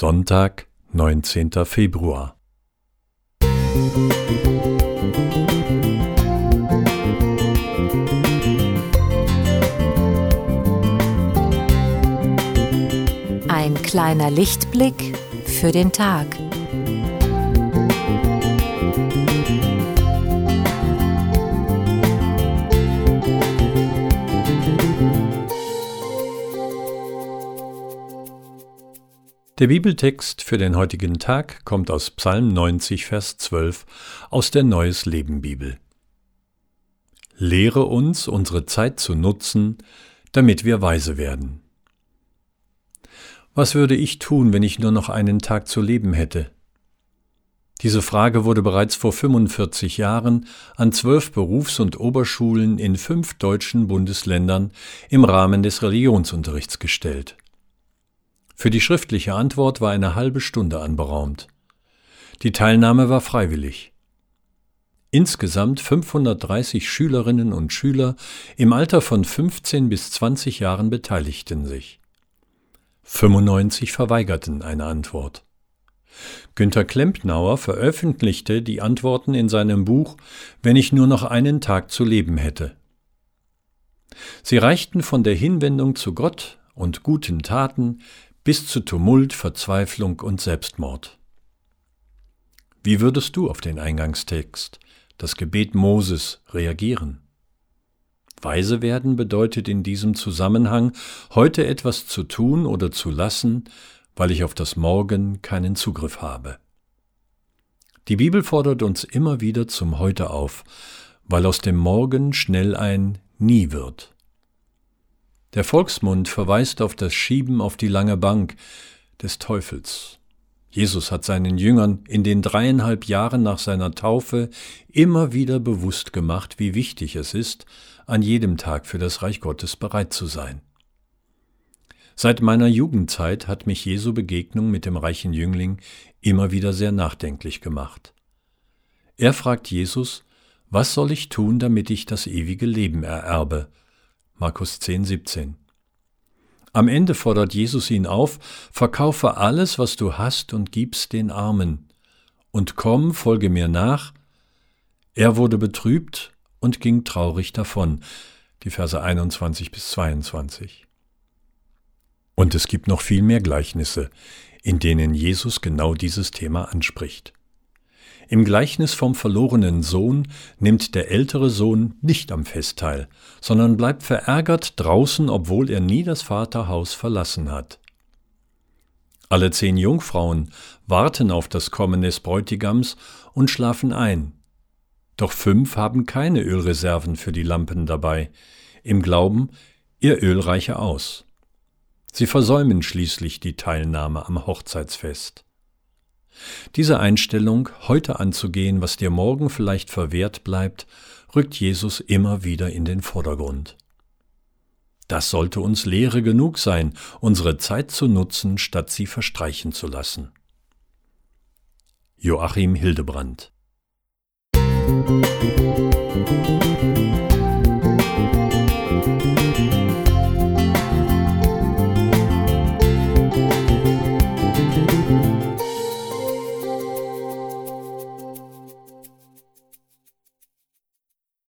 Sonntag, 19. Februar. Ein kleiner Lichtblick für den Tag. Der Bibeltext für den heutigen Tag kommt aus Psalm 90, Vers 12 aus der Neues Leben Bibel. Lehre uns, unsere Zeit zu nutzen, damit wir weise werden. Was würde ich tun, wenn ich nur noch einen Tag zu leben hätte? Diese Frage wurde bereits vor 45 Jahren an zwölf Berufs- und Oberschulen in fünf deutschen Bundesländern im Rahmen des Religionsunterrichts gestellt. Für die schriftliche Antwort war eine halbe Stunde anberaumt. Die Teilnahme war freiwillig. Insgesamt 530 Schülerinnen und Schüler im Alter von 15 bis 20 Jahren beteiligten sich. 95 verweigerten eine Antwort. Günter Klempnauer veröffentlichte die Antworten in seinem Buch Wenn ich nur noch einen Tag zu leben hätte. Sie reichten von der Hinwendung zu Gott und guten Taten bis zu Tumult, Verzweiflung und Selbstmord. Wie würdest du auf den Eingangstext, das Gebet Moses, reagieren? Weise werden bedeutet in diesem Zusammenhang, heute etwas zu tun oder zu lassen, weil ich auf das Morgen keinen Zugriff habe. Die Bibel fordert uns immer wieder zum Heute auf, weil aus dem Morgen schnell ein Nie wird. Der Volksmund verweist auf das Schieben auf die lange Bank des Teufels. Jesus hat seinen Jüngern in den dreieinhalb Jahren nach seiner Taufe immer wieder bewusst gemacht, wie wichtig es ist, an jedem Tag für das Reich Gottes bereit zu sein. Seit meiner Jugendzeit hat mich Jesu Begegnung mit dem reichen Jüngling immer wieder sehr nachdenklich gemacht. Er fragt Jesus, was soll ich tun, damit ich das ewige Leben ererbe? Markus 10, 17. Am Ende fordert Jesus ihn auf, verkaufe alles, was du hast und gib's den Armen. Und komm, folge mir nach. Er wurde betrübt und ging traurig davon. Die Verse 21 bis 22. Und es gibt noch viel mehr Gleichnisse, in denen Jesus genau dieses Thema anspricht. Im Gleichnis vom verlorenen Sohn nimmt der ältere Sohn nicht am Fest teil, sondern bleibt verärgert draußen, obwohl er nie das Vaterhaus verlassen hat. Alle zehn Jungfrauen warten auf das Kommen des Bräutigams und schlafen ein. Doch fünf haben keine Ölreserven für die Lampen dabei, im Glauben, ihr Öl reiche aus. Sie versäumen schließlich die Teilnahme am Hochzeitsfest. Diese Einstellung, heute anzugehen, was dir morgen vielleicht verwehrt bleibt, rückt Jesus immer wieder in den Vordergrund. Das sollte uns Lehre genug sein, unsere Zeit zu nutzen, statt sie verstreichen zu lassen. Joachim Hildebrand Musik